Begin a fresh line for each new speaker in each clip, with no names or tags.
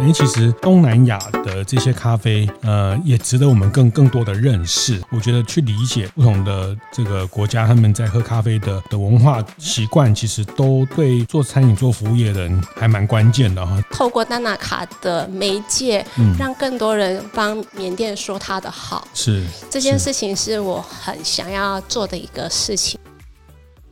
因为其实东南亚的这些咖啡，呃，也值得我们更更多的认识。我觉得去理解不同的这个国家，他们在喝咖啡的的文化习惯，其实都对做餐饮、做服务业的人还蛮关键的哈。
透过丹拿卡的媒介，让更多人帮缅甸说他的好，是这件事情是我很想要做的一个事情。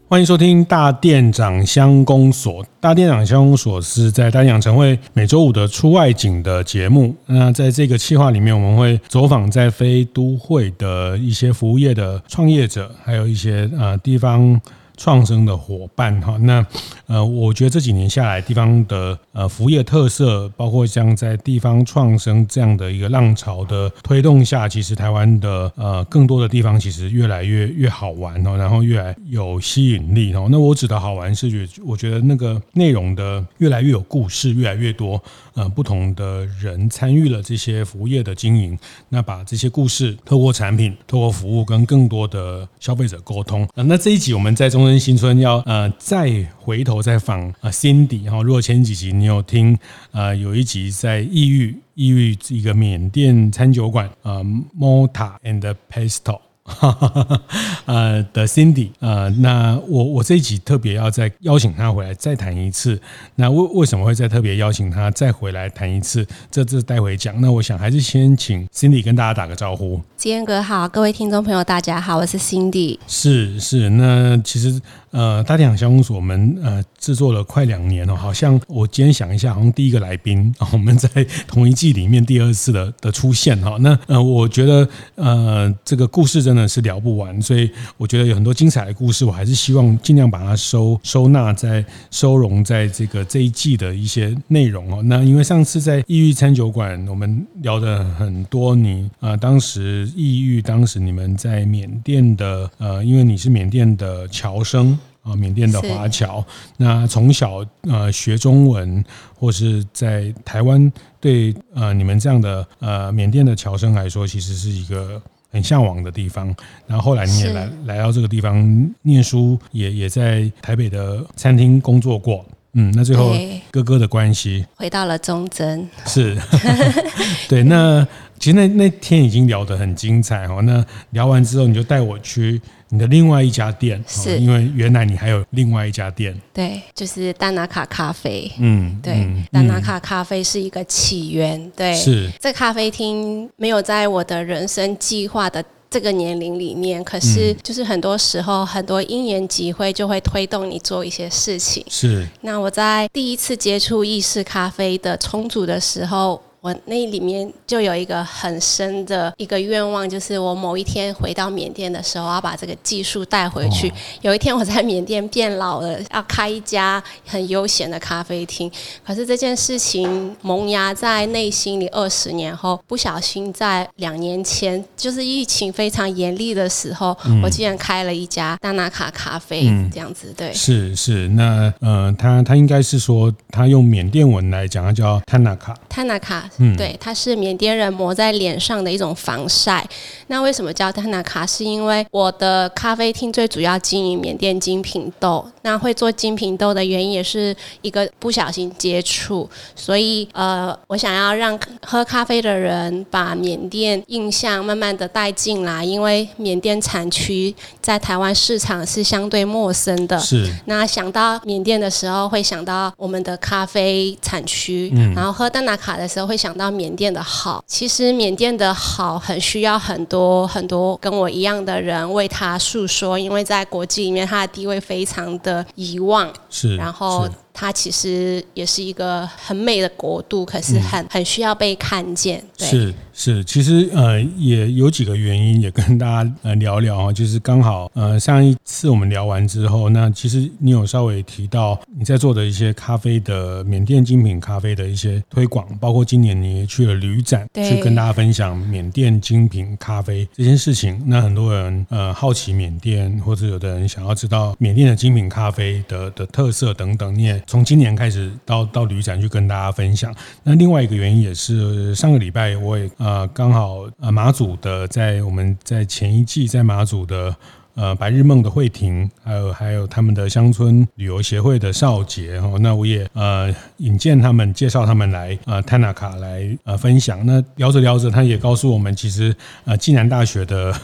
欢迎收听大店长相公所。大店长相公所是在大店长晨会每周五的出外景的节目。那在这个企划里面，我们会走访在非都会的一些服务业的创业者，还有一些呃地方。创生的伙伴哈，那呃，我觉得这几年下来，地方的呃服务业特色，包括像在地方创生这样的一个浪潮的推动下，其实台湾的呃更多的地方其实越来越越好玩哦，然后越来有吸引力哦。那我指的好玩是觉，我觉得那个内容的越来越有故事，越来越多呃不同的人参与了这些服务业的经营，那把这些故事透过产品、透过服务跟更多的消费者沟通。那这一集我们在中。新村要呃再回头再访啊 Cindy 哈，如果前几集你有听呃有一集在异域异域一个缅甸餐酒馆呃 Mota and Pesto。哈哈哈，呃的 Cindy，呃，那我我这一集特别要再邀请他回来再谈一次。那为为什么会再特别邀请他再回来谈一次？这这待会讲。那我想还是先请 Cindy 跟大家打个招呼。
吉恩哥好，各位听众朋友大家好，我是 Cindy。
是是，那其实。呃，大店长乡公所我们呃制作了快两年了，好像我今天想一下，好像第一个来宾，我们在同一季里面第二次的的出现哈。那呃，我觉得呃这个故事真的是聊不完，所以我觉得有很多精彩的故事，我还是希望尽量把它收收纳在收容在这个这一季的一些内容哦。那因为上次在异域餐酒馆，我们聊的很多你，你呃当时异域，当时你们在缅甸的呃，因为你是缅甸的侨生。啊，缅甸的华侨，那从小呃学中文，或是在台湾，对呃你们这样的呃缅甸的侨生来说，其实是一个很向往的地方。然后后来你也来来到这个地方念书，也也在台北的餐厅工作过。嗯，那最后哥哥的关系
回到了忠贞，
是，对。那其实那那天已经聊得很精彩哈。那聊完之后，你就带我去。你的另外一家店，是因为原来你还有另外一家店，
对，就是丹拿卡咖啡，嗯，对，嗯、丹拿卡咖啡是一个起源，对，是这咖啡厅没有在我的人生计划的这个年龄里面，可是就是很多时候很多因缘际会就会推动你做一些事情，是。那我在第一次接触意式咖啡的冲煮的时候。我那里面就有一个很深的一个愿望，就是我某一天回到缅甸的时候，要把这个技术带回去。有一天我在缅甸变老了，要开一家很悠闲的咖啡厅。可是这件事情萌芽在内心里二十年后，不小心在两年前，就是疫情非常严厉的时候，我竟然开了一家丹拿卡咖啡，这样子。对，
是是，那呃，他他应该是说，他用缅甸文来讲，他叫丹拿卡，
丹拿卡。嗯，对，它是缅甸人抹在脸上的一种防晒。那为什么叫丹拿卡？是因为我的咖啡厅最主要经营缅甸精品豆。那会做精品豆的原因也是一个不小心接触，所以呃，我想要让喝咖啡的人把缅甸印象慢慢的带进来，因为缅甸产区在台湾市场是相对陌生的。是。那想到缅甸的时候，会想到我们的咖啡产区，嗯，然后喝丹拿卡的时候会想。想到缅甸的好，其实缅甸的好很需要很多很多跟我一样的人为他诉说，因为在国际里面他的地位非常的遗忘。是，然后。它其实也是一个很美的国度，可是很很需要被看见。对，是
是，其实呃也有几个原因，也跟大家呃聊聊啊，就是刚好呃上一次我们聊完之后，那其实你有稍微提到你在做的一些咖啡的缅甸精品咖啡的一些推广，包括今年你也去了旅展，去跟大家分享缅甸精品咖啡这件事情。那很多人呃好奇缅甸，或者有的人想要知道缅甸的精品咖啡的的特色等等，你也。从今年开始到到旅展去跟大家分享。那另外一个原因也是上个礼拜我也呃刚好呃马祖的在我们在前一季在马祖的。呃，白日梦的慧婷，还有还有他们的乡村旅游协会的少杰哈，那我也呃引荐他们，介绍他们来呃 Tanaka 来呃分享。那聊着聊着，他也告诉我们，其实呃暨南大学的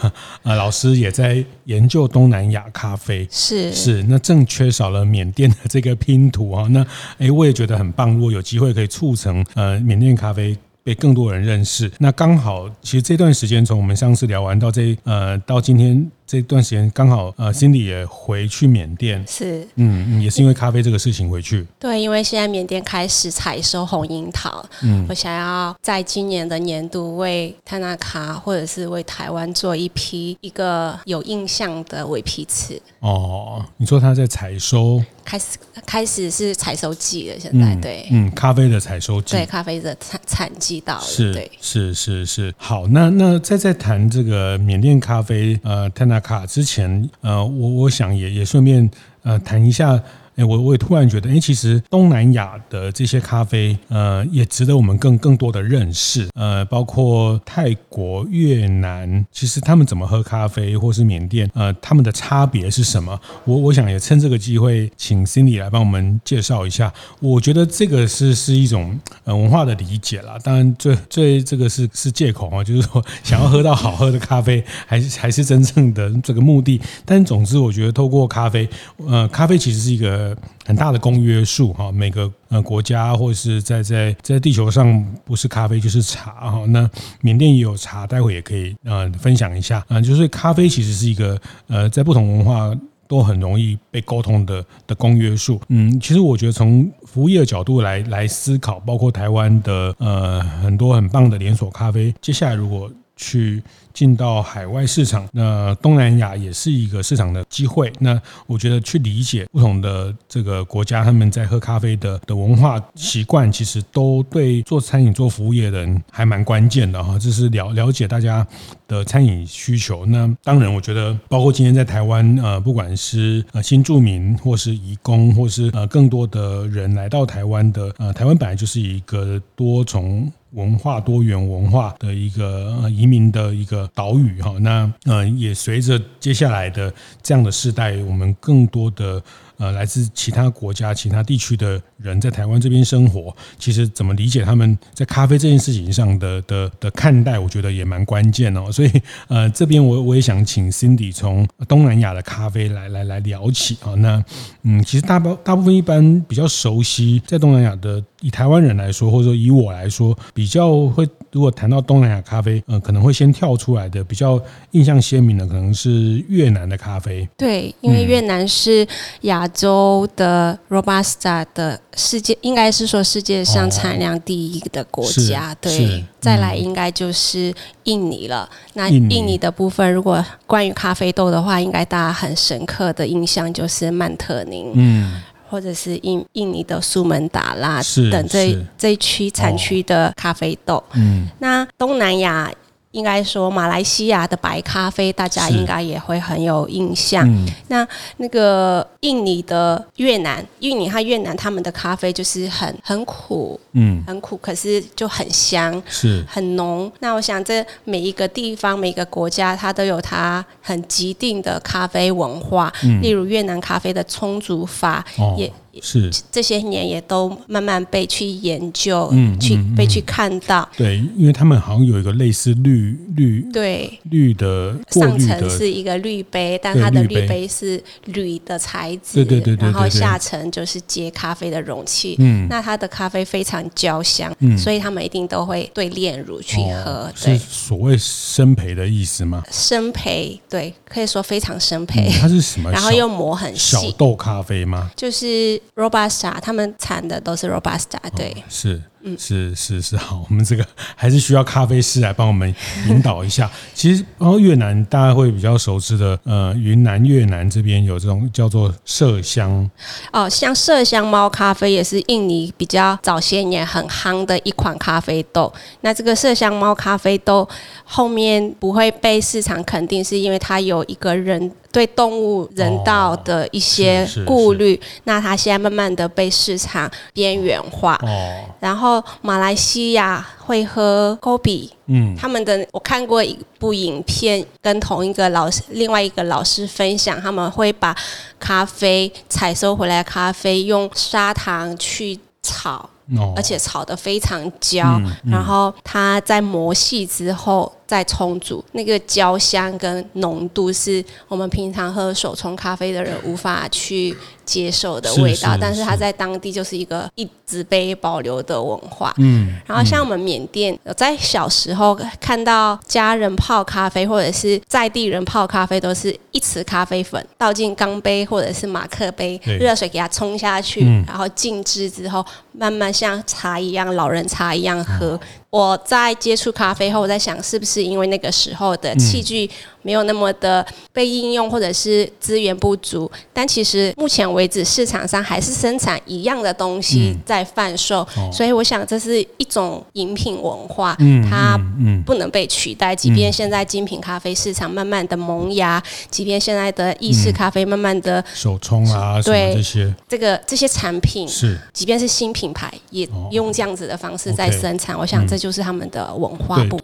呃老师也在研究东南亚咖啡，
是
是，那正缺少了缅甸的这个拼图啊。那哎，我也觉得很棒，如果有机会可以促成呃缅甸咖啡。被更多人认识，那刚好，其实这段时间从我们上次聊完到这呃到今天这段时间，刚好呃 Cindy 也回去缅甸，
是，
嗯，也是因为咖啡这个事情回去。
对，因为现在缅甸开始采收红樱桃，嗯，我想要在今年的年度为 Tanaka 或者是为台湾做一批一个有印象的尾批次。
哦，你说他在采收？
开始开始是采收季了，现在、嗯、对，
嗯，咖啡的采收季，
对，咖啡的产产季到了，
是，
对，
是是是，好，那那在在谈这个缅甸咖啡呃 Tanaka 之前，呃，我我想也也顺便呃谈一下。哎，我我也突然觉得，哎，其实东南亚的这些咖啡，呃，也值得我们更更多的认识。呃，包括泰国、越南，其实他们怎么喝咖啡，或是缅甸，呃，他们的差别是什么？我我想也趁这个机会，请 Cindy 来帮我们介绍一下。我觉得这个是是一种呃文化的理解啦。当然最最这个是是借口啊，就是说想要喝到好喝的咖啡，还是还是真正的这个目的。但总之，我觉得透过咖啡，呃，咖啡其实是一个。呃，很大的公约数哈，每个呃国家或者是在在在地球上，不是咖啡就是茶哈。那缅甸也有茶，待会也可以呃分享一下啊。就是咖啡其实是一个呃在不同文化都很容易被沟通的的公约数。嗯，其实我觉得从服务业的角度来来思考，包括台湾的呃很多很棒的连锁咖啡，接下来如果去。进到海外市场，那东南亚也是一个市场的机会。那我觉得去理解不同的这个国家，他们在喝咖啡的的文化习惯，其实都对做餐饮、做服务业的人还蛮关键的哈。这是了了解大家的餐饮需求。那当然，我觉得包括今天在台湾，呃，不管是呃新住民，或是移工，或是呃更多的人来到台湾的，呃，台湾本来就是一个多重文化、多元文化的一个移民的一个。岛屿哈，那呃也随着接下来的这样的世代，我们更多的呃来自其他国家、其他地区的人在台湾这边生活，其实怎么理解他们在咖啡这件事情上的的的看待，我觉得也蛮关键哦。所以呃这边我我也想请 Cindy 从东南亚的咖啡来来来聊起啊。那嗯，其实大部大部分一般比较熟悉在东南亚的，以台湾人来说，或者说以我来说，比较会。如果谈到东南亚咖啡，呃，可能会先跳出来的比较印象鲜明的，可能是越南的咖啡。
对，因为越南是亚洲的 Robusta 的世界，应该是说世界上产量第一的国家。哦、对，再来应该就是印尼了。那印尼的部分，如果关于咖啡豆的话，应该大家很深刻的印象就是曼特宁。嗯。或者是印印尼的苏门答腊等这这一区产区的咖啡豆，哦、嗯，那东南亚。应该说，马来西亚的白咖啡，大家应该也会很有印象。嗯、那那个印尼的越南，印尼和越南他们的咖啡就是很很苦，嗯，很苦，可是就很香，是很浓。那我想，这每一个地方、每个国家，它都有它很既定的咖啡文化。嗯、例如越南咖啡的冲煮法，哦、也。是这些年也都慢慢被去研究，嗯，去被去看到。
对，因为他们好像有一个类似滤滤，
对，
滤的
上层是一个滤杯，但它的滤杯是铝的材质，对对对，然后下层就是接咖啡的容器。嗯，那它的咖啡非常焦香，嗯，所以他们一定都会对炼乳去喝。
是所谓生培的意思吗？
生培，对，可以说非常生培。
它是什么？
然后又磨很细。
小豆咖啡吗？
就是。Robusta，他们产的都是 Robusta，对，
哦、是。嗯，是是是，好，我们这个 还是需要咖啡师来帮我们引导一下。其实，然后越南大家会比较熟知的，呃，云南越南这边有这种叫做麝香。
哦，像麝香猫咖啡也是印尼比较早些年很夯的一款咖啡豆。那这个麝香猫咖啡豆后面不会被市场肯定，是因为它有一个人对动物人道的一些顾虑，那它现在慢慢的被市场边缘化。哦，然后马来西亚会喝 Kobe，嗯，他们的我看过一部影片，跟同一个老师，另外一个老师分享，他们会把咖啡采收回来咖啡用砂糖去炒，而且炒得非常焦，嗯嗯、然后它在磨细之后。再冲煮，那个焦香跟浓度是我们平常喝手冲咖啡的人无法去接受的味道，是是是，但是它在当地就是一个一直被保留的文化。嗯，然后像我们缅甸，在小时候看到家人泡咖啡，或者是在地人泡咖啡，都是一匙咖啡粉倒进钢杯或者是马克杯，热水给它冲下去，然后静置之后，慢慢像茶一样，老人茶一样喝。我在接触咖啡后，我在想是不是因为那个时候的器具没有那么的被应用，或者是资源不足。但其实目前为止，市场上还是生产一样的东西在贩售，所以我想这是一种饮品文化，它不能被取代。即便现在精品咖啡市场慢慢的萌芽，即便现在的意式咖啡慢慢的
手冲啊，对这些
这个这些产品是，即便是新品牌也用这样子的方式在生产。我想这。就是他们的文化部。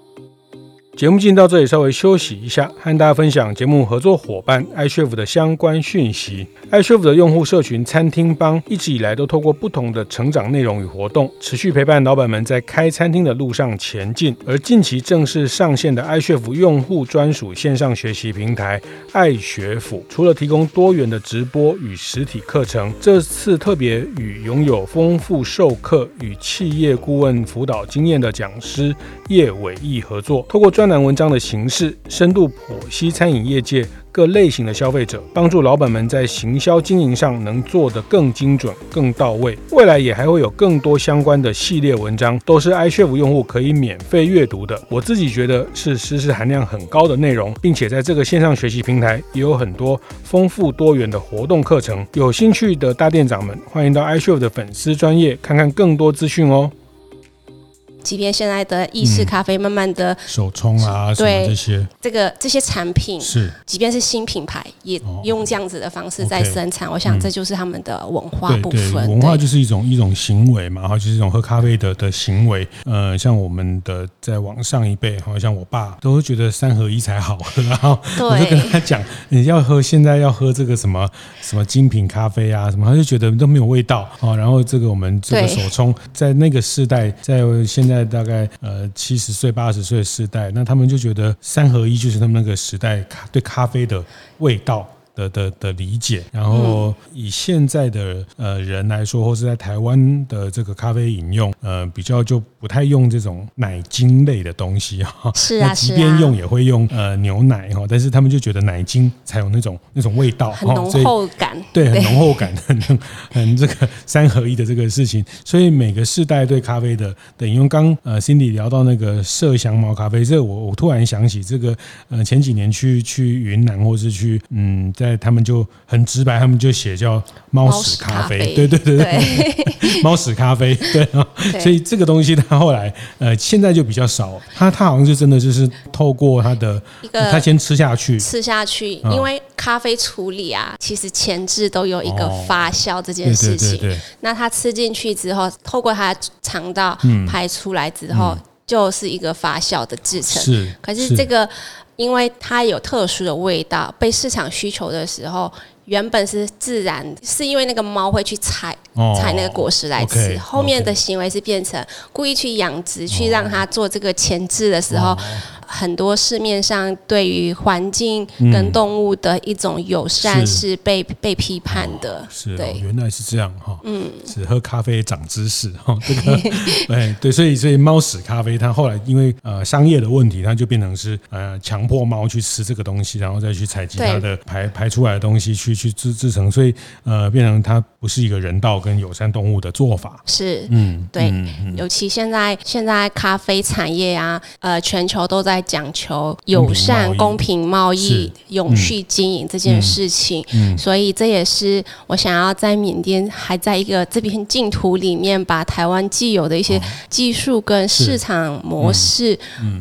节目进到这里，稍微休息一下，和大家分享节目合作伙伴 iCHEF 的相关讯息。iCHEF 的用户社群餐厅帮一直以来都透过不同的成长内容与活动，持续陪伴老板们在开餐厅的路上前进。而近期正式上线的 iCHEF 用户专属线上学习平台爱学府，除了提供多元的直播与实体课程，这次特别与拥有丰富授课与企业顾问辅导经验的讲师叶伟毅合作，透过专专栏文章的形式，深度剖析餐饮业界各类型的消费者，帮助老板们在行销经营上能做得更精准、更到位。未来也还会有更多相关的系列文章，都是 iCHEF 用户可以免费阅读的。我自己觉得是知识含量很高的内容，并且在这个线上学习平台也有很多丰富多元的活动课程。有兴趣的大店长们，欢迎到 iCHEF 的粉丝专业看看更多资讯哦。
即便现在的意式咖啡慢慢的
手冲啊，对这些。
这个这些产品是，即便是新品牌也用这样子的方式在生产，我想这就是他们的文化部分。
文化就是一种一种行为嘛，然后就是一种喝咖啡的的行为。呃，像我们的在往上一辈，好像我爸都会觉得三合一才好喝，然后我就跟他讲，你要喝现在要喝这个什么什么精品咖啡啊什么，他就觉得都没有味道啊。然后这个我们这个手冲在那个时代，在现在。在大概呃七十岁八十岁的世代，那他们就觉得三合一就是他们那个时代咖对咖啡的味道。的的的理解，然后以现在的呃人来说，或是在台湾的这个咖啡饮用，呃比较就不太用这种奶精类的东西哈。
是啊，
即便用也会用呃牛奶哈，但是他们就觉得奶精才有那种那种味道，
很浓厚感，
对，很浓厚感，很很这个 三合一的这个事情。所以每个世代对咖啡的的饮用，刚呃 Cindy 聊到那个麝香猫咖啡，这我我突然想起这个呃前几年去去云南或是去嗯在。他们就很直白，他们就写叫猫屎咖啡，对对对对，猫屎咖啡，对。啊，所以这个东西它后来呃现在就比较少，它它好像就真的就是透过它的一个，它先吃下去，
吃下去，因为咖啡处理啊，其实前置都有一个发酵这件事情，那它吃进去之后，透过它肠道排出来之后，就是一个发酵的制成，是，可是。这个。因为它有特殊的味道，被市场需求的时候，原本是自然，是因为那个猫会去采采那个果实来吃，后面的行为是变成故意去养殖，去让它做这个前置的时候。很多市面上对于环境跟动物的一种友善是。被是被批判的，
是原来是这样哈，嗯，只喝咖啡长知识哈，这个，对对，所以所以猫屎咖啡它后来因为呃商业的问题，它就变成是呃强迫猫去吃这个东西，然后再去采集它的排排出来的东西去去制制成，所以呃变成它不是一个人道跟友善动物的做法，
是，嗯，对，嗯嗯、尤其现在现在咖啡产业啊，呃，全球都在。在讲求友善、公平贸易、永续经营这件事情。嗯嗯、所以这也是我想要在缅甸还在一个这片净土里面，把台湾既有的一些技术跟市场模式，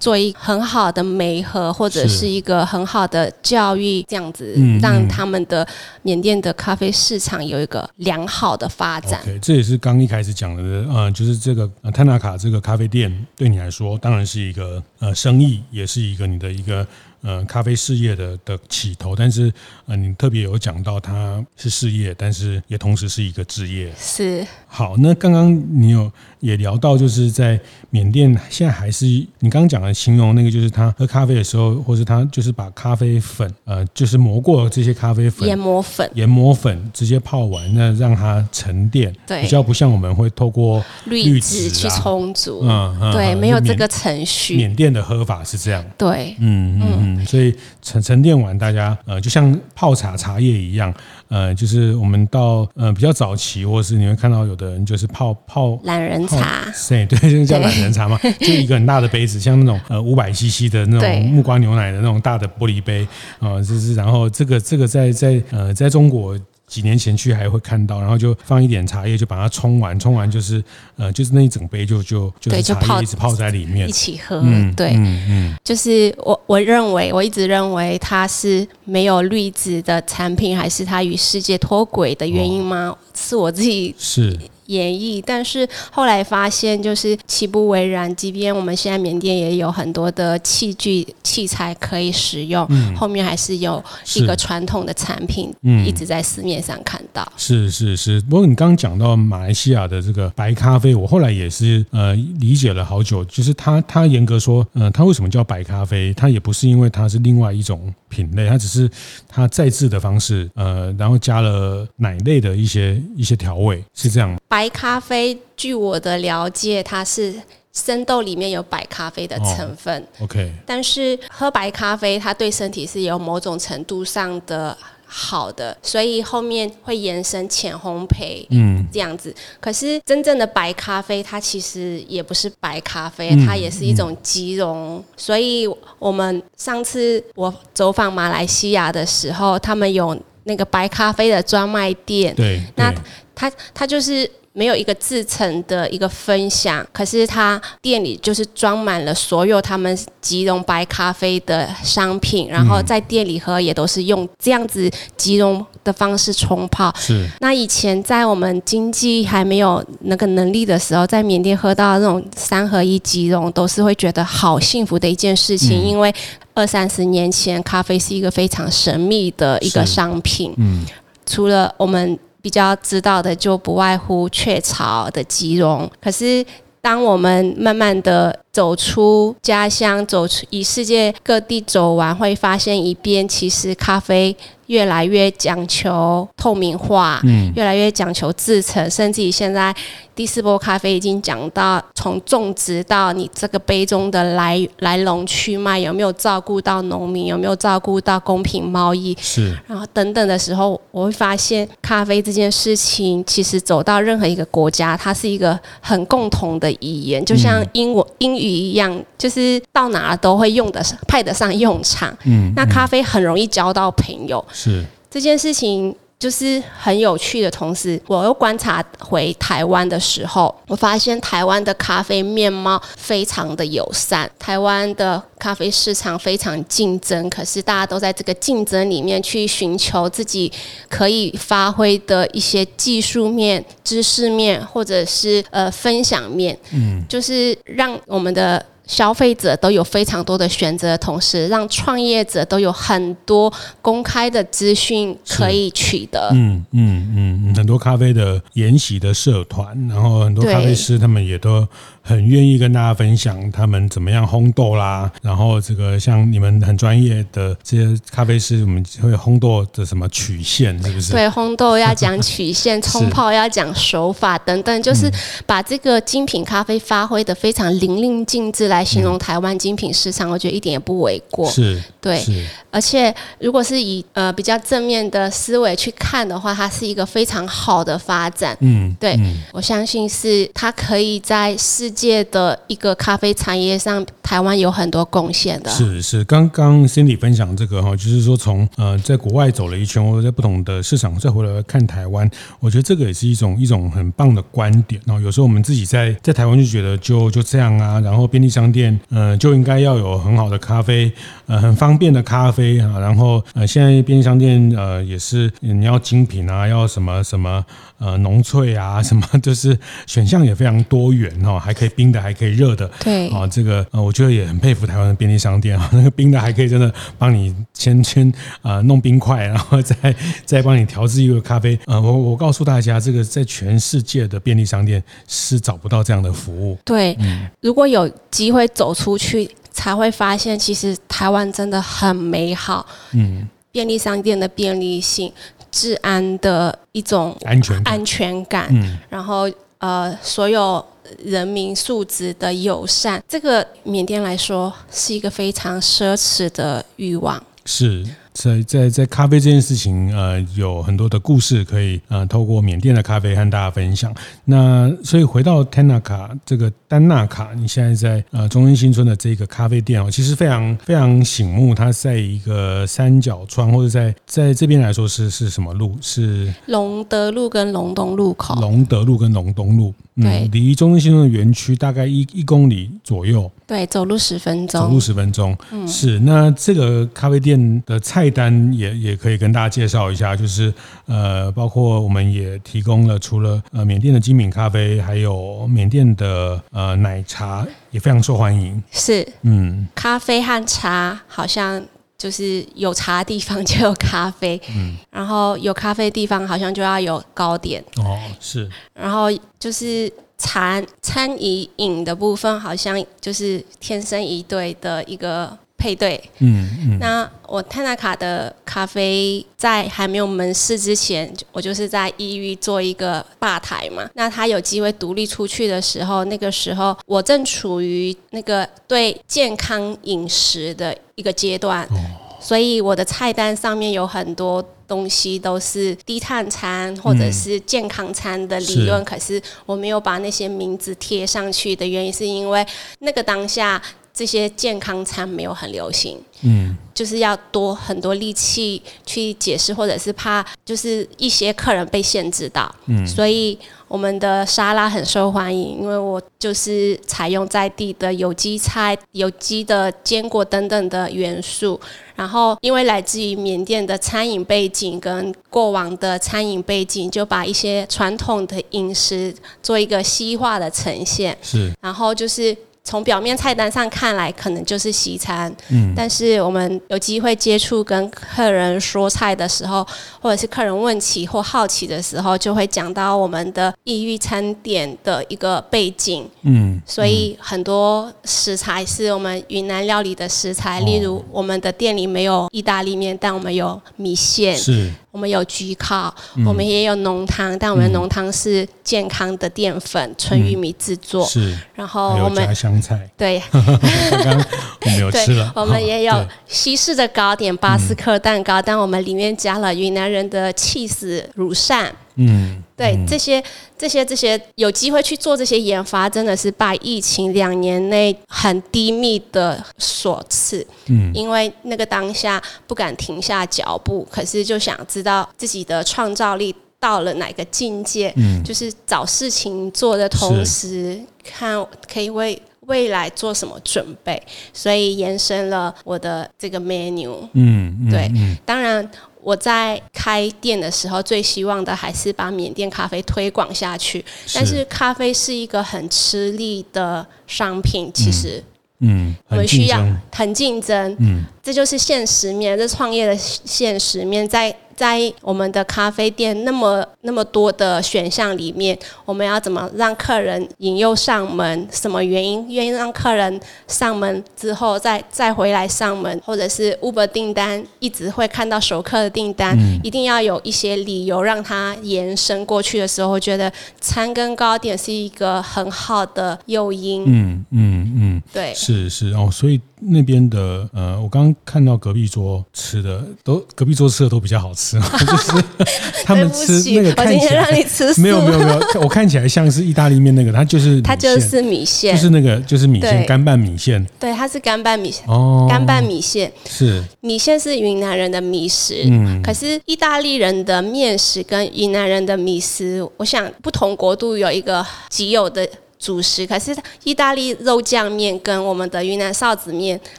做一很好的媒合，或者是一个很好的教育，这样子让他们的缅甸的咖啡市场有一个良好的发展。
Okay, 这也是刚一开始讲的，呃，就是这个泰纳卡这个咖啡店对你来说，当然是一个呃生意，也是一个你的一个。呃，咖啡事业的的起头，但是呃，你特别有讲到它是事业，但是也同时是一个职业。
是。
好，那刚刚你有也聊到，就是在缅甸现在还是你刚刚讲的形容那个，就是他喝咖啡的时候，或是他就是把咖啡粉呃，就是磨过这些咖啡粉，
研磨粉，
研磨粉直接泡完，那让它沉淀，对，比较不像我们会透过滤纸
去冲煮，
嗯嗯，
对，没有这个程序。
缅甸的喝法是这样，
对，
嗯嗯。嗯，所以沉沉淀完，大家呃，就像泡茶茶叶一样，呃，就是我们到呃比较早期，或是你会看到有的人就是泡泡
懒人茶，
对对，就是叫懒人茶嘛，就一个很大的杯子，像那种呃五百 CC 的那种木瓜牛奶的那种大的玻璃杯啊，就是然后这个这个在在呃在中国。几年前去还会看到，然后就放一点茶叶，就把它冲完，冲完就是呃，就是那一整杯就就就是茶叶一直泡在里面
一起喝。嗯，对，嗯嗯，就是我我认为我一直认为它是没有滤纸的产品，还是它与世界脱轨的原因吗？哦、是我自己是。演绎，但是后来发现就是其不为然。即便我们现在缅甸也有很多的器具器材可以使用，嗯、后面还是有一个传统的产品，一直在市面上看到。
是是是，不过你刚刚讲到马来西亚的这个白咖啡，我后来也是呃理解了好久，就是它它严格说，呃，它为什么叫白咖啡？它也不是因为它是另外一种品类，它只是它再制的方式，呃，然后加了奶类的一些一些调味，是这样。
白咖啡，据我的了解，它是生豆里面有白咖啡的成分。
哦、OK，
但是喝白咖啡，它对身体是有某种程度上的好的，所以后面会延伸浅烘焙，嗯，这样子。可是真正的白咖啡，它其实也不是白咖啡，它也是一种即溶。嗯、所以我们上次我走访马来西亚的时候，他们有那个白咖啡的专卖店，
对，对
那它它就是。没有一个制成的一个分享，可是他店里就是装满了所有他们即溶白咖啡的商品，然后在店里喝也都是用这样子即溶的方式冲泡。是。那以前在我们经济还没有那个能力的时候，在缅甸喝到那种三合一即溶，都是会觉得好幸福的一件事情，嗯、因为二三十年前咖啡是一个非常神秘的一个商品。嗯。除了我们。比较知道的就不外乎雀巢的吉隆，可是当我们慢慢的走出家乡，走出以世界各地走完，会发现一边其实咖啡。越来越讲求透明化，嗯，越来越讲求制成，甚至于现在第四波咖啡已经讲到从种植到你这个杯中的来来龙去脉，有没有照顾到农民，有没有照顾到公平贸易，是，然后等等的时候，我会发现咖啡这件事情其实走到任何一个国家，它是一个很共同的语言，就像英文、英语一样，就是到哪都会用得上，派得上用场。嗯，那咖啡很容易交到朋友。是这件事情就是很有趣的，同时我又观察回台湾的时候，我发现台湾的咖啡面貌非常的友善，台湾的咖啡市场非常竞争，可是大家都在这个竞争里面去寻求自己可以发挥的一些技术面、知识面，或者是呃分享面，嗯，就是让我们的。消费者都有非常多的选择的同时，让创业者都有很多公开的资讯可以取得。嗯
嗯嗯，很多咖啡的研习的社团，然后很多咖啡师他们也都。很愿意跟大家分享他们怎么样烘豆啦，然后这个像你们很专业的这些咖啡师，我们会烘豆的什么曲线，是不是？
对，烘豆要讲曲线，冲泡要讲手法等等，就是把这个精品咖啡发挥的非常淋漓尽致来来形容台湾精品市场，嗯、我觉得一点也不为过。
是，
对，
是。
而且如果是以呃比较正面的思维去看的话，它是一个非常好的发展。嗯，对，嗯、我相信是它可以在世界的一个咖啡产业上，台湾有很多贡献的。
是是，刚刚 Cindy 分享这个哈，就是说从呃在国外走了一圈，或者在不同的市场再回来看台湾，我觉得这个也是一种一种很棒的观点。然后有时候我们自己在在台湾就觉得就就这样啊，然后便利商店呃就应该要有很好的咖啡，呃很方便的咖啡啊，然后呃现在便利商店呃也是你要精品啊，要什么什么呃浓萃啊，什么就是选项也非常多元哦，还可以冰的，还可以热的。
对
啊，这个呃我觉得也很佩服台湾的便利商店啊，那个冰的还可以真的帮你先先啊弄冰块，然后再再帮你调制一个咖啡。呃我我告诉大家，这个在全世界的便利商店是找不到这样的服务。
对，嗯、如果有机会走出去，才会发现其实台湾真的很美好。嗯，便利商店的便利性、治安的一种安全安全感，嗯，然后呃，所有人民素质的友善，这个缅甸来说是一个非常奢侈的欲望。
是。在在在咖啡这件事情，呃，有很多的故事可以呃，透过缅甸的咖啡和大家分享。那所以回到 Tanaka 这个丹纳卡，你现在在呃中正新村的这个咖啡店哦，其实非常非常醒目。它在一个三角窗，或者在在这边来说是是什么路？是
龙德路跟龙东路口。
龙德路跟龙东路。
对，
离中正新村的园区大概一一公里左右。
对，走路十分钟。
走路十分钟，嗯，是。那这个咖啡店的菜单也也可以跟大家介绍一下，就是呃，包括我们也提供了除了呃缅甸的精品咖啡，还有缅甸的呃奶茶也非常受欢迎。
是，嗯，咖啡和茶好像就是有茶的地方就有咖啡，嗯，然后有咖啡的地方好像就要有糕点。
哦，是。
然后就是。餐餐饮饮的部分好像就是天生一对的一个配对。嗯嗯。那我泰纳卡的咖啡在还没有门市之前，我就是在异域做一个吧台嘛。那他有机会独立出去的时候，那个时候我正处于那个对健康饮食的一个阶段。哦所以我的菜单上面有很多东西都是低碳餐或者是健康餐的理论，嗯、可是我没有把那些名字贴上去的原因是因为那个当下这些健康餐没有很流行，嗯，就是要多很多力气去解释，或者是怕就是一些客人被限制到，嗯，所以。我们的沙拉很受欢迎，因为我就是采用在地的有机菜、有机的坚果等等的元素。然后，因为来自于缅甸的餐饮背景跟过往的餐饮背景，就把一些传统的饮食做一个西化的呈现。是，然后就是。从表面菜单上看来，可能就是西餐。嗯，但是我们有机会接触跟客人说菜的时候，或者是客人问起或好奇的时候，就会讲到我们的异域餐点的一个背景。嗯，所以很多食材是我们云南料理的食材，例如我们的店里没有意大利面，但我们有米线。是。我们有焗烤，嗯、我们也有浓汤，但我们的浓汤是健康的淀粉，纯、嗯、玉米制作。是，然后我们加
香菜。
对，
刚刚我们有吃了。
我们也有西式的糕点，巴斯克蛋糕，嗯、但我们里面加了云南人的起司乳扇。嗯，对，这些这些这些有机会去做这些研发，真的是拜疫情两年内很低密的所赐。嗯，因为那个当下不敢停下脚步，可是就想知道自己的创造力到了哪个境界。嗯，就是找事情做的同时，看可以为未来做什么准备，所以延伸了我的这个 menu。嗯，嗯对，当然。我在开店的时候，最希望的还是把缅甸咖啡推广下去。但是咖啡是一个很吃力的商品，其实，嗯，我们需要很竞争，嗯，这就是现实面，这创业的现实面在。在我们的咖啡店那么那么多的选项里面，我们要怎么让客人引诱上门？什么原因愿意让客人上门之后再再回来上门？或者是 Uber 订单一直会看到熟客的订单，嗯、一定要有一些理由让他延伸过去的时候，我觉得餐跟糕点是一个很好的诱因。嗯嗯嗯，对，
是是哦，所以那边的呃，我刚刚看到隔壁桌吃的都隔壁桌吃的都比较好吃，就是 他们吃那个看起来
让你吃
没有没有没有，我 看起来像是意大利面那个，它就是
它就是米线，
就是那个就是米线干拌米线，
对，它是干拌米线哦，干拌米线。
是。
米线是云南人的米食，嗯，可是意大利人的面食跟云南人的米食，我想不同国度有一个极有的。主食，可是意大利肉酱面跟我们的云南臊子面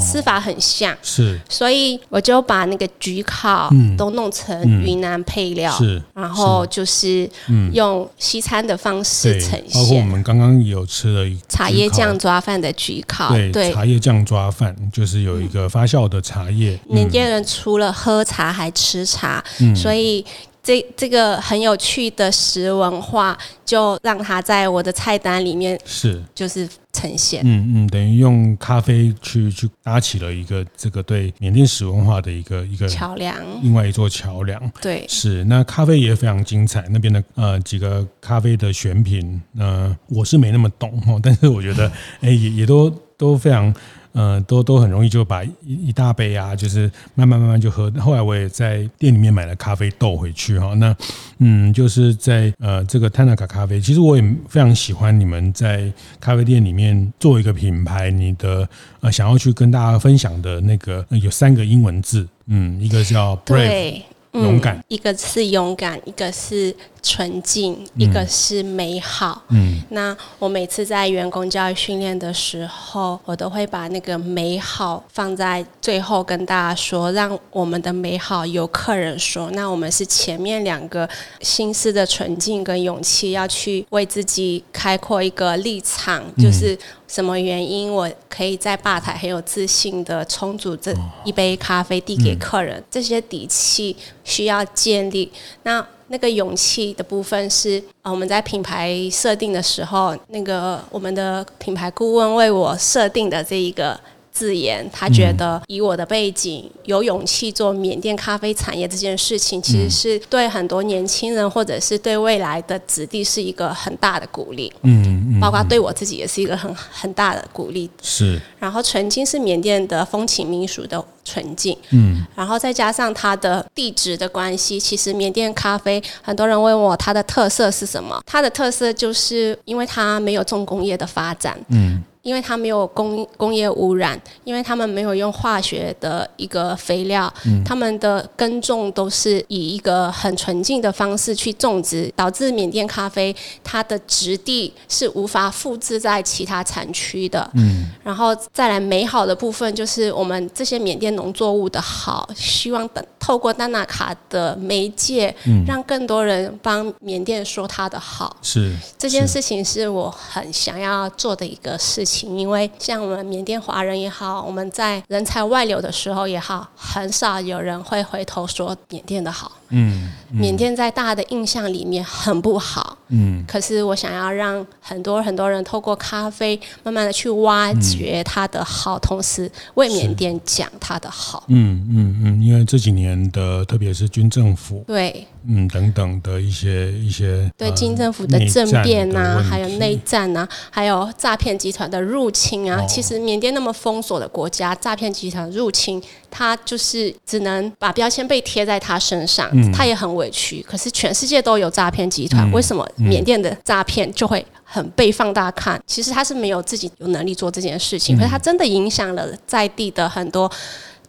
吃法很像，哦、
是，
所以我就把那个焗烤都弄成云南配料，
是、嗯，
然后就是用西餐的方式呈现。
包括我们刚刚有吃了
茶叶酱抓饭的焗烤，
对，对。茶叶酱抓饭就是有一个发酵的茶叶。
缅、嗯、甸人除了喝茶还吃茶，嗯、所以。这这个很有趣的食文化，就让它在我的菜单里面是就是呈现。
嗯嗯，等于用咖啡去去搭起了一个这个对缅甸食文化的一个一个
桥梁，
另外一座桥梁。
对，
是那咖啡也非常精彩，那边的呃几个咖啡的选品，呃我是没那么懂哈，但是我觉得 哎也也都都非常。嗯、都都很容易就把一一大杯啊，就是慢慢慢慢就喝。后来我也在店里面买了咖啡豆回去哈。那嗯，就是在呃这个 Tanaka 咖啡，其实我也非常喜欢你们在咖啡店里面做一个品牌，你的呃想要去跟大家分享的那个有三个英文字，嗯，一个叫 Brave。勇敢、嗯，
一个是勇敢，一个是纯净，一个是美好。嗯，那我每次在员工教育训练的时候，我都会把那个美好放在最后跟大家说，让我们的美好由客人说。那我们是前面两个心思的纯净跟勇气，要去为自己开阔一个立场，就是。什么原因我可以在吧台很有自信的冲煮这一杯咖啡递给客人？这些底气需要建立。那那个勇气的部分是啊，我们在品牌设定的时候，那个我们的品牌顾问为我设定的这一个。字眼，他觉得以我的背景，有勇气做缅甸咖啡产业这件事情，其实是对很多年轻人或者是对未来的子弟是一个很大的鼓励。嗯，包括对我自己也是一个很很大的鼓励。
是。
然后纯净是缅甸的风情民俗的纯净。嗯。然后再加上它的地质的关系，其实缅甸咖啡很多人问我它的特色是什么？它的特色就是因为它没有重工业的发展。嗯。因为它没有工工业污染，因为他们没有用化学的一个肥料，嗯、他们的耕种都是以一个很纯净的方式去种植，导致缅甸咖啡它的质地是无法复制在其他产区的。嗯，然后再来美好的部分就是我们这些缅甸农作物的好，希望等透过丹娜卡的媒介，嗯、让更多人帮缅甸说它的好。
是
这件事情是我很想要做的一个事情。因为像我们缅甸华人也好，我们在人才外流的时候也好，很少有人会回头说缅甸的好。嗯，嗯，缅甸在大家的印象里面很不好。嗯，可是我想要让很多很多人透过咖啡，慢慢的去挖掘它的好，嗯、同时为缅甸讲它的好。嗯
嗯嗯，因为这几年的，特别是军政府，
对，
嗯等等的一些一些，
对军政府的政变呐、啊，还有内战呐、啊，还有诈骗集团的入侵啊。哦、其实缅甸那么封锁的国家，诈骗集团入侵，他就是只能把标签被贴在他身上。嗯他也很委屈，可是全世界都有诈骗集团，为什么缅甸的诈骗就会很被放大看？其实他是没有自己有能力做这件事情，可是他真的影响了在地的很多。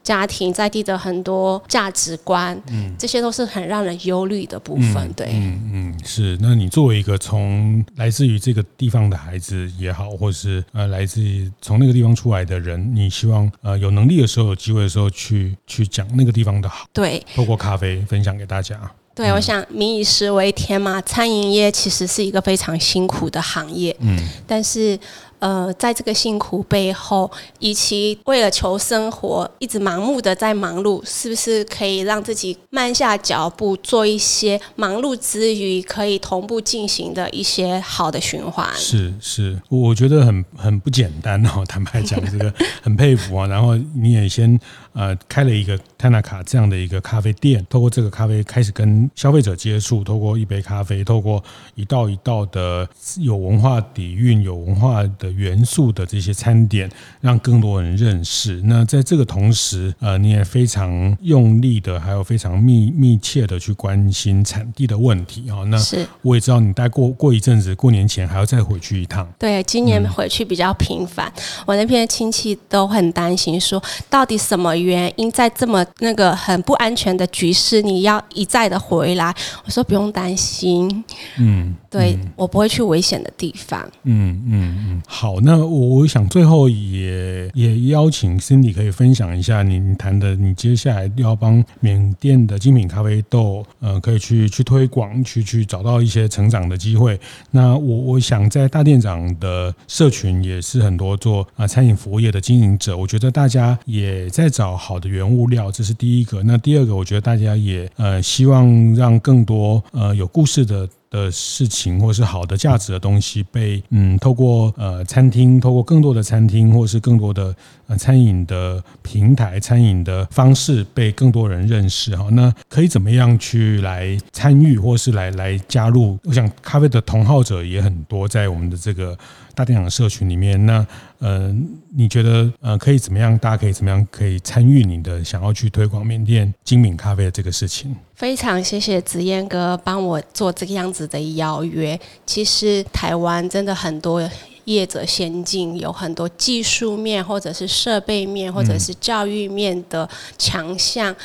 家庭在地的很多价值观，嗯，这些都是很让人忧虑的部分，嗯、对，
嗯嗯，是。那你作为一个从来自于这个地方的孩子也好，或是呃来自于从那个地方出来的人，你希望呃有能力的时候、有机会的时候去去讲那个地方的好，
对，
透过咖啡分享给大家。
对，我想民以食为天嘛，餐饮业其实是一个非常辛苦的行业，嗯，但是。呃，在这个辛苦背后，以及为了求生活一直盲目的在忙碌，是不是可以让自己慢下脚步，做一些忙碌之余可以同步进行的一些好的循环？
是是，我觉得很很不简单哦。坦白讲，这个很佩服啊。然后你也先呃开了一个 Tanaka 这样的一个咖啡店，透过这个咖啡开始跟跟消费者接触，透过一杯咖啡，透过一道一道的有文化底蕴、有文化的元素的这些餐点，让更多人认识。那在这个同时，呃，你也非常用力的，还有非常密密切的去关心产地的问题啊。那是我也知道你待过过一阵子，过年前还要再回去一趟。
对，今年回去比较频繁，嗯、我那边亲戚都很担心，说到底什么原因，在这么那个很不安全的局势，你要一再的回来。我说不用担心，嗯，对嗯我不会去危险的地方。
嗯嗯嗯，好，那我想最后也也邀请 Cindy 可以分享一下你谈的，你接下来要帮缅甸的精品咖啡豆，呃，可以去去推广，去去找到一些成长的机会。那我我想在大店长的社群也是很多做啊餐饮服务业的经营者，我觉得大家也在找好的原物料，这是第一个。那第二个，我觉得大家也呃希望让更多呃有故事的。的事情，或是好的价值的东西，被嗯透过呃餐厅，透过更多的餐厅，或是更多的呃餐饮的平台、餐饮的方式，被更多人认识哈。那可以怎么样去来参与，或是来来加入？我想咖啡的同好者也很多，在我们的这个大店长社群里面。那呃，你觉得呃可以怎么样？大家可以怎么样可以参与你的想要去推广缅甸精品咖啡的这个事情？
非常谢谢子燕哥帮我做这个样子的邀约。其实台湾真的很多业者先进，有很多技术面或者是设备面或者是教育面的强项。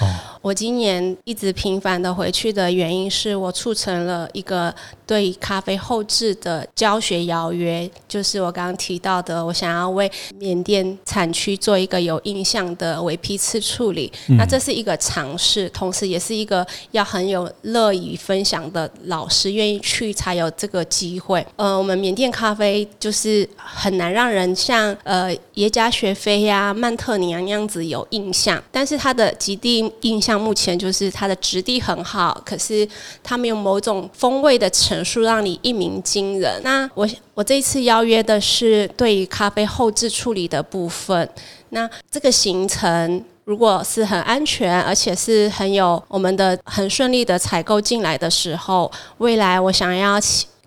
我今年一直频繁的回去的原因是我促成了一个对咖啡后置的教学邀约，就是我刚刚提到的，我想要为缅甸产区做一个有印象的微批次处理。嗯、那这是一个尝试，同时也是一个要很有乐意分享的老师愿意去才有这个机会。呃，我们缅甸咖啡就是是很难让人像呃耶加雪菲呀、曼特尼啊那样子有印象，但是它的极地印象。目前就是它的质地很好，可是它没有某种风味的陈述让你一鸣惊人。那我我这一次邀约的是对于咖啡后制处理的部分。那这个行程如果是很安全，而且是很有我们的很顺利的采购进来的时候，未来我想要。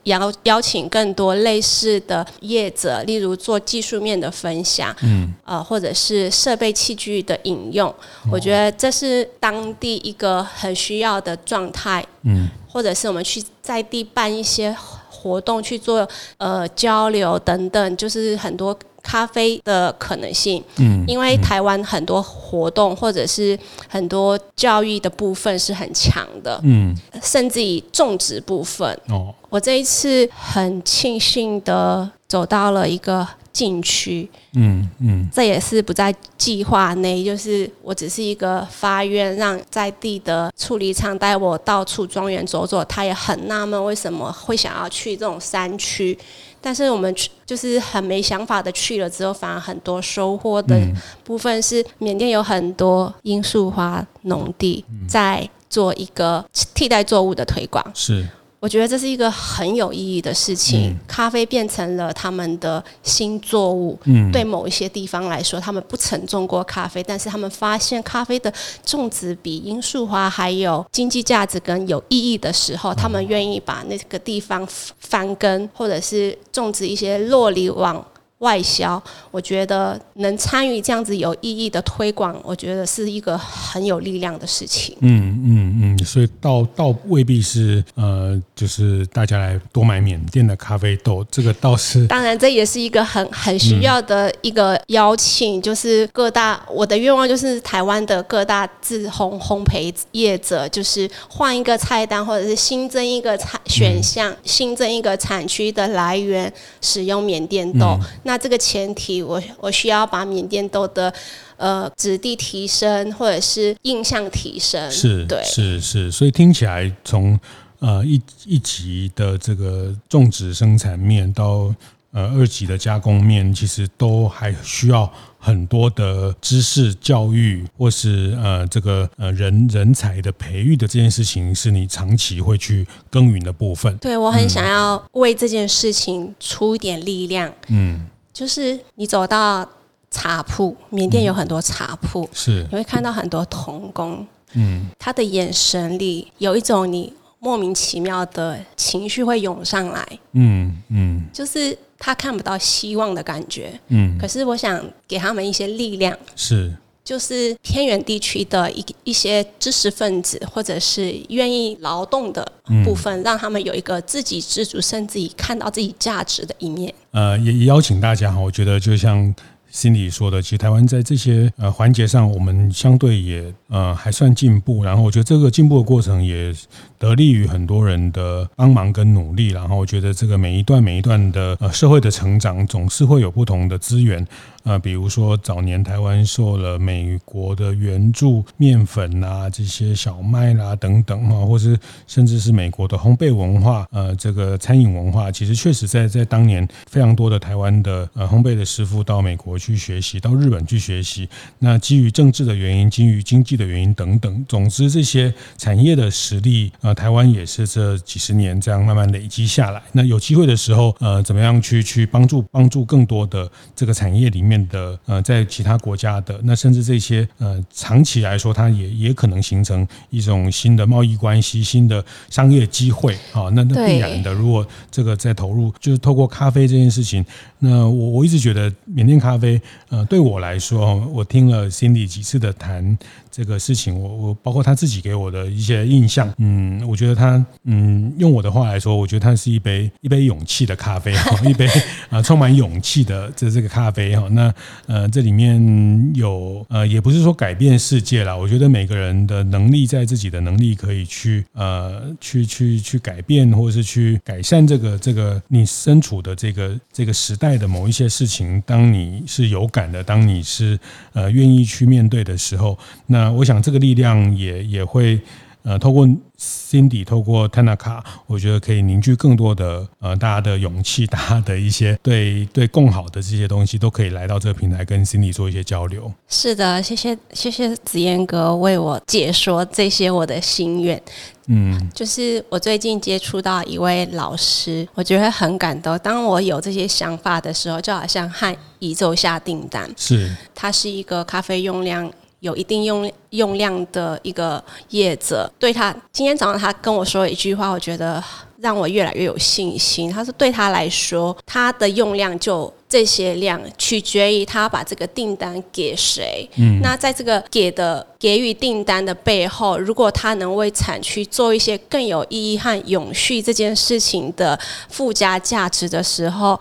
邀邀请更多类似的业者，例如做技术面的分享，嗯，呃，或者是设备器具的引用，我觉得这是当地一个很需要的状态，嗯，或者是我们去在地办一些活动去做呃交流等等，就是很多。咖啡的可能性，嗯，因为台湾很多活动或者是很多教育的部分是很强的，嗯，甚至于种植部分，哦，我这一次很庆幸的走到了一个禁区，嗯嗯，这也是不在计划内，就是我只是一个发愿，让在地的处理厂带我到处庄园走走，他也很纳闷为什么会想要去这种山区。但是我们去就是很没想法的去了之后，反而很多收获的部分是缅甸有很多罂粟花农地在做一个替代作物的推广。是。我觉得这是一个很有意义的事情。嗯、咖啡变成了他们的新作物。嗯、对某一些地方来说，他们不曾种过咖啡，但是他们发现咖啡的种植比罂粟花还有经济价值跟有意义的时候，他们愿意把那个地方翻耕，或者是种植一些洛里网。外销，我觉得能参与这样子有意义的推广，我觉得是一个很有力量的事情。嗯
嗯嗯，所以倒倒未必是呃，就是大家来多买缅甸的咖啡豆，这个倒是。
当然，这也是一个很很需要的一个邀请，嗯、就是各大我的愿望就是台湾的各大自烘烘焙业者，就是换一个菜单，或者是新增一个产选项，嗯、新增一个产区的来源，使用缅甸豆。嗯那这个前提我，我我需要把缅甸豆的呃质地提升，或者是印象提升，
是，
对，
是是，所以听起来从呃一一级的这个种植生产面到呃二级的加工面，其实都还需要很多的知识教育，或是呃这个呃人人才的培育的这件事情，是你长期会去耕耘的部分。
对，我很想要为这件事情出一点力量。嗯。就是你走到茶铺，缅甸有很多茶铺，嗯、是。你会看到很多童工。嗯，他的眼神里有一种你莫名其妙的情绪会涌上来，嗯嗯，就是他看不到希望的感觉，嗯，可是我想给他们一些力量，
是。
就是偏远地区的一一些知识分子，或者是愿意劳动的部分，嗯、让他们有一个自给自足，甚至于看到自己价值的一面。
呃，也也邀请大家哈，我觉得就像。心里说的，其实台湾在这些呃环节上，我们相对也呃还算进步。然后我觉得这个进步的过程也得力于很多人的帮忙跟努力。然后我觉得这个每一段每一段的呃社会的成长，总是会有不同的资源。呃，比如说早年台湾受了美国的援助，面粉啊这些小麦啦、啊、等等啊，或是甚至是美国的烘焙文化，呃，这个餐饮文化，其实确实在在当年非常多的台湾的呃烘焙的师傅到美国去学习，到日本去学习。那基于政治的原因，基于经济的原因等等，总之这些产业的实力，呃，台湾也是这几十年这样慢慢累积下来。那有机会的时候，呃，怎么样去去帮助帮助更多的这个产业里面。的呃，在其他国家的那甚至这些呃，长期来说，它也也可能形成一种新的贸易关系、新的商业机会啊。那那必然的，如果这个在投入，就是透过咖啡这件事情，那我我一直觉得缅甸咖啡呃，对我来说，我听了心里几次的谈。这个事情，我我包括他自己给我的一些印象，嗯，我觉得他，嗯，用我的话来说，我觉得他是一杯一杯勇气的咖啡，一杯啊充满勇气的这这个咖啡哈。那呃，这里面有呃，也不是说改变世界啦，我觉得每个人的能力在自己的能力可以去呃去去去改变，或者是去改善这个这个你身处的这个这个时代的某一些事情。当你是有感的，当你是呃愿意去面对的时候，那。那我想，这个力量也也会呃，透过 Cindy，透过 Tanaka，我觉得可以凝聚更多的呃，大家的勇气，大家的一些对对共好的这些东西，都可以来到这个平台跟 Cindy 做一些交流。
是的，谢谢谢谢子燕哥为我解说这些我的心愿。嗯，就是我最近接触到一位老师，我觉得很感动。当我有这些想法的时候，就好像和宇宙下订单。
是，
他是一个咖啡用量。有一定用用量的一个业者，对他今天早上他跟我说一句话，我觉得让我越来越有信心。他说，对他来说，他的用量就这些量，取决于他把这个订单给谁。嗯，那在这个给的给予订单的背后，如果他能为产区做一些更有意义和永续这件事情的附加价值的时候，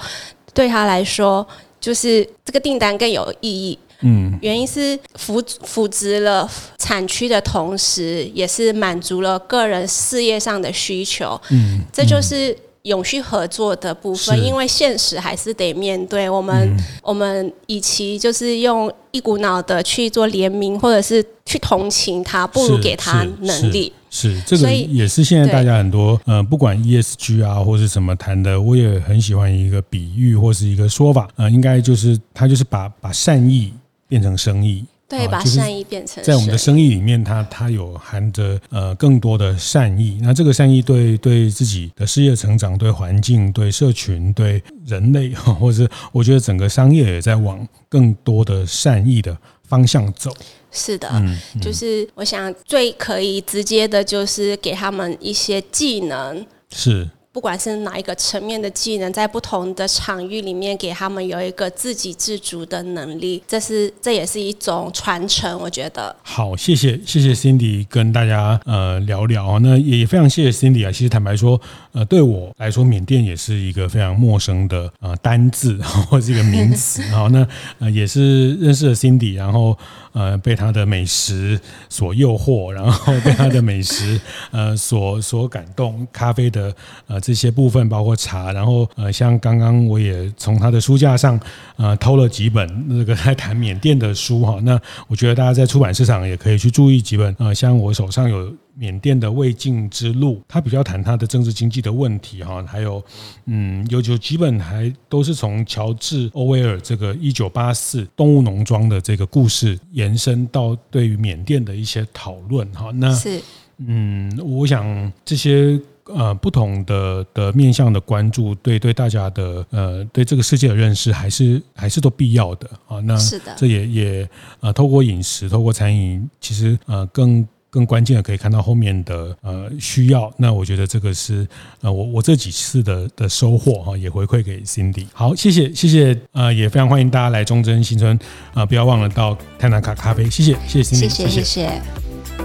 对他来说，就是这个订单更有意义。嗯，原因是扶扶植了产区的同时，也是满足了个人事业上的需求。嗯，这就是永续合作的部分。因为现实还是得面对。我们我们与其就是用一股脑的去做联名，或者是去同情他，不如给他能力。
是，这个也是现在大家很多呃，不管 ESG 啊或是什么谈的，我也很喜欢一个比喻或是一个说法。呃，应该就是他就是把把善意。变成生意，
对，把善意变成
在我们的生意里面，它它有含着呃更多的善意。那这个善意对对自己的事业成长、对环境、对社群、对人类，或者是我觉得整个商业也在往更多的善意的方向走。
是的，嗯嗯、就是我想最可以直接的就是给他们一些技能。
是。
不管是哪一个层面的技能，在不同的场域里面，给他们有一个自给自足的能力，这是这也是一种传承。我觉得
好，谢谢谢谢 Cindy 跟大家呃聊聊，那也非常谢谢 Cindy 啊。其实坦白说，呃，对我来说，缅甸也是一个非常陌生的呃单字 或是一个名词。好，那呃也是认识了 Cindy，然后。呃，被他的美食所诱惑，然后被他的美食呃所所感动，咖啡的呃这些部分，包括茶，然后呃像刚刚我也从他的书架上呃偷了几本那个在谈缅甸的书哈，那我觉得大家在出版市场也可以去注意几本呃，像我手上有。缅甸的未尽之路，他比较谈他的政治经济的问题哈，还有嗯，有有几本还都是从乔治·欧威尔这个一九八四动物农庄的这个故事延伸到对于缅甸的一些讨论哈。那是嗯，我想这些呃不同的的面向的关注，对对大家的呃对这个世界的认识，还是还是都必要的啊。那是的，这也也呃透过饮食，透过餐饮，其实呃更。更关键的可以看到后面的呃需要。那我觉得这个是呃我我这几次的的收获哈，也回馈给 Cindy。好，谢谢谢谢呃，也非常欢迎大家来中正新村啊、呃，不要忘了到泰纳卡咖啡。谢谢谢谢 Cindy，
谢谢谢谢。